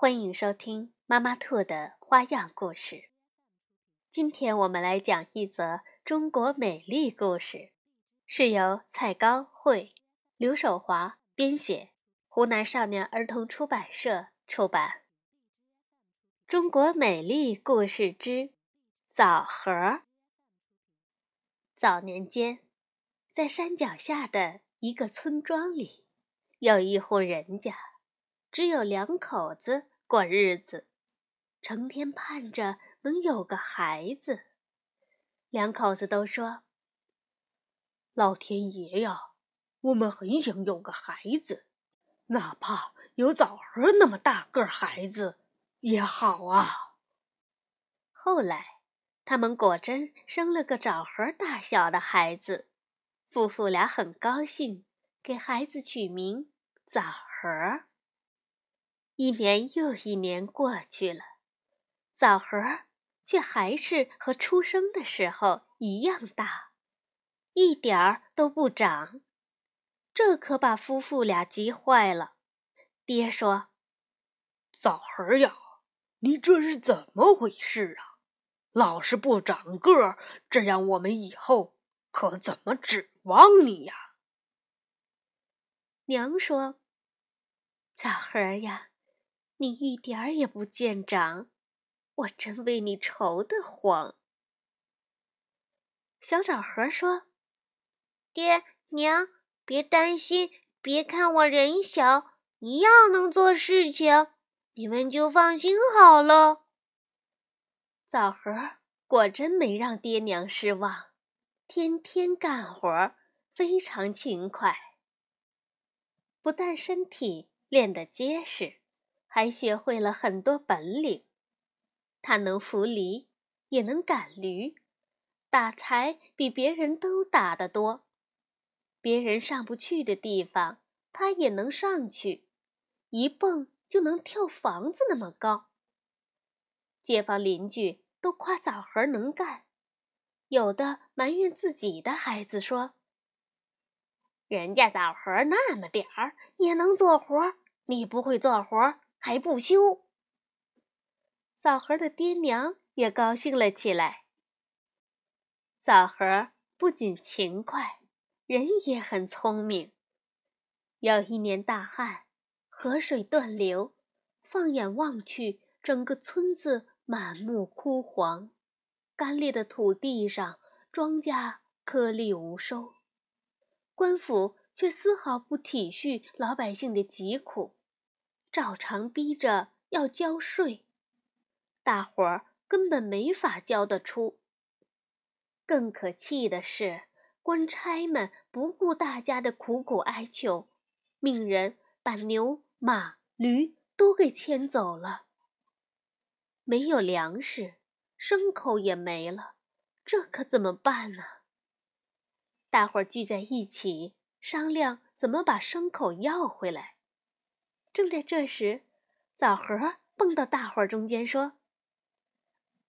欢迎收听。妈妈兔的花样故事。今天我们来讲一则中国美丽故事，是由蔡高慧、刘守华编写，湖南少年儿童出版社出版。中国美丽故事之枣核。早年间，在山脚下的一个村庄里，有一户人家，只有两口子过日子。成天盼着能有个孩子，两口子都说：“老天爷呀，我们很想有个孩子，哪怕有枣核那么大个孩子也好啊。”后来，他们果真生了个枣核大小的孩子，夫妇俩很高兴，给孩子取名枣核。一年又一年过去了。枣核却还是和出生的时候一样大，一点儿都不长，这可把夫妇俩急坏了。爹说：“枣核呀，你这是怎么回事啊？老是不长个儿，这样我们以后可怎么指望你呀？”娘说：“枣核呀，你一点儿也不见长。”我真为你愁得慌。小枣核说：“爹娘，别担心，别看我人小，一样能做事情，你们就放心好了。”枣核果真没让爹娘失望，天天干活，非常勤快。不但身体练得结实，还学会了很多本领。他能扶犁，也能赶驴，打柴比别人都打得多。别人上不去的地方，他也能上去，一蹦就能跳房子那么高。街坊邻居都夸枣核能干，有的埋怨自己的孩子说：“人家枣核那么点儿也能做活，你不会做活还不休。”枣核的爹娘也高兴了起来。枣核不仅勤快，人也很聪明。有一年大旱，河水断流，放眼望去，整个村子满目枯黄，干裂的土地上，庄稼颗粒无收。官府却丝毫不体恤老百姓的疾苦，照常逼着要交税。大伙儿根本没法交得出。更可气的是，官差们不顾大家的苦苦哀求，命人把牛、马、驴都给牵走了。没有粮食，牲口也没了，这可怎么办呢？大伙儿聚在一起商量怎么把牲口要回来。正在这时，枣核蹦到大伙儿中间说。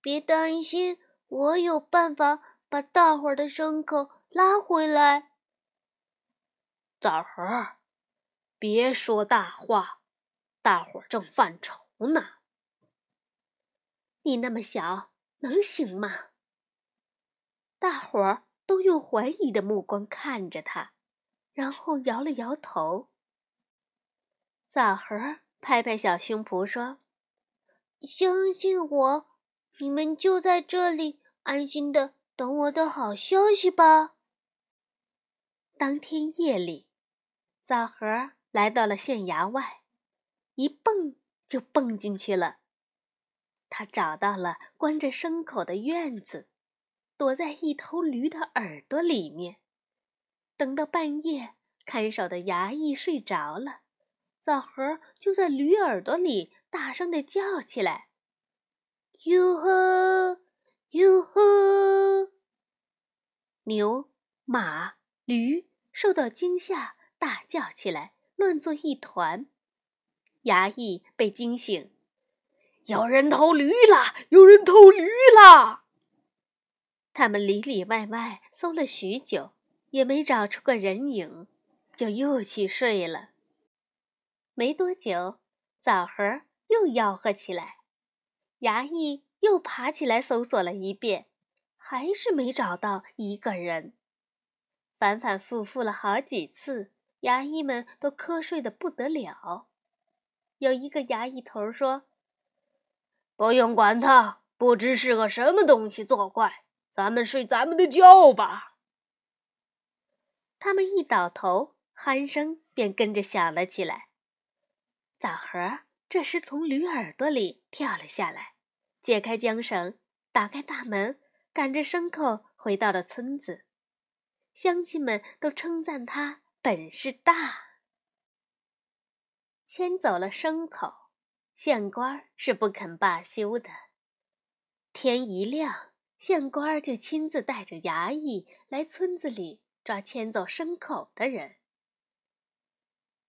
别担心，我有办法把大伙儿的牲口拉回来。枣核，别说大话，大伙儿正犯愁呢。你那么小，能行吗？大伙儿都用怀疑的目光看着他，然后摇了摇头。枣核拍拍小胸脯说：“相信我。”你们就在这里安心的等我的好消息吧。当天夜里，枣核来到了县衙外，一蹦就蹦进去了。他找到了关着牲口的院子，躲在一头驴的耳朵里面。等到半夜，看守的衙役睡着了，枣核就在驴耳朵里大声的叫起来。哟呵，哟呵！牛、马、驴受到惊吓，大叫起来，乱作一团。衙役被惊醒，有人偷驴了！有人偷驴了！他们里里外外搜了许久，也没找出个人影，就又去睡了。没多久，枣核又吆喝起来，衙役又爬起来搜索了一遍，还是没找到一个人。反反复复了好几次，衙役们都瞌睡的不得了。有一个衙役头说：“不用管他，不知是个什么东西作怪，咱们睡咱们的觉吧。”他们一倒头，鼾声便跟着响了起来。枣核这时从驴耳朵里跳了下来，解开缰绳，打开大门，赶着牲口回到了村子。乡亲们都称赞他本事大。牵走了牲口，县官是不肯罢休的。天一亮，县官就亲自带着衙役来村子里抓牵走牲口的人。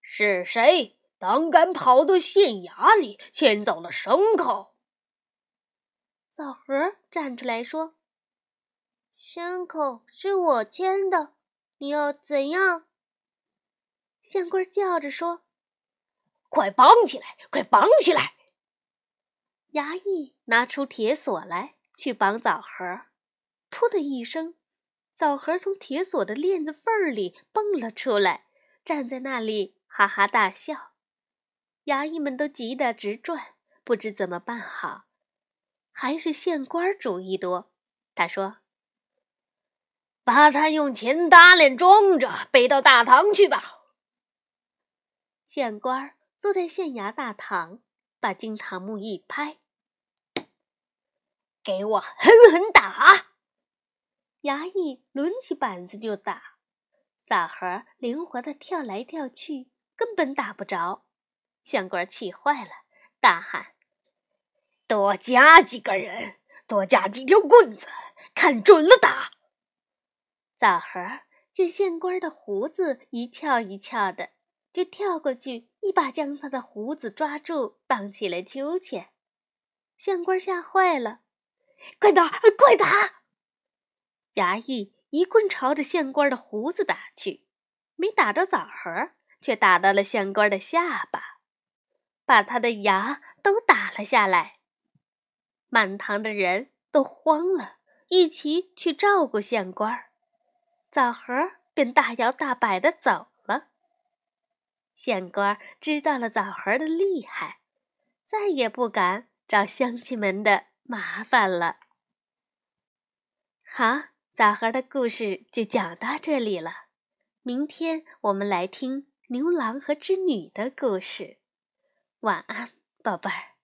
是谁胆敢跑到县衙里牵走了牲口？枣核站出来说：“牲口是我牵的，你要怎样？”县官叫着说。快绑起来！快绑起来！衙役拿出铁锁来，去绑枣核。噗的一声，枣核从铁锁的链子缝里蹦了出来，站在那里哈哈大笑。衙役们都急得直转，不知怎么办好。还是县官主意多，他说：“把他用钱搭脸装着，背到大堂去吧。”县官。坐在县衙大堂，把金堂木一拍，给我狠狠打！衙役抡起板子就打，枣核灵活的跳来跳去，根本打不着。县官气坏了，大喊：“多加几个人，多加几条棍子，看准了打！”枣核见县官的胡子一翘一翘的。就跳过去，一把将他的胡子抓住，荡起了秋千。县官吓坏了，快打，快打！衙役一棍朝着县官的胡子打去，没打着枣核，却打到了县官的下巴，把他的牙都打了下来。满堂的人都慌了，一齐去照顾县官，枣核便大摇大摆地走了。县官知道了枣核的厉害，再也不敢找乡亲们的麻烦了。好，枣核的故事就讲到这里了。明天我们来听牛郎和织女的故事。晚安，宝贝儿。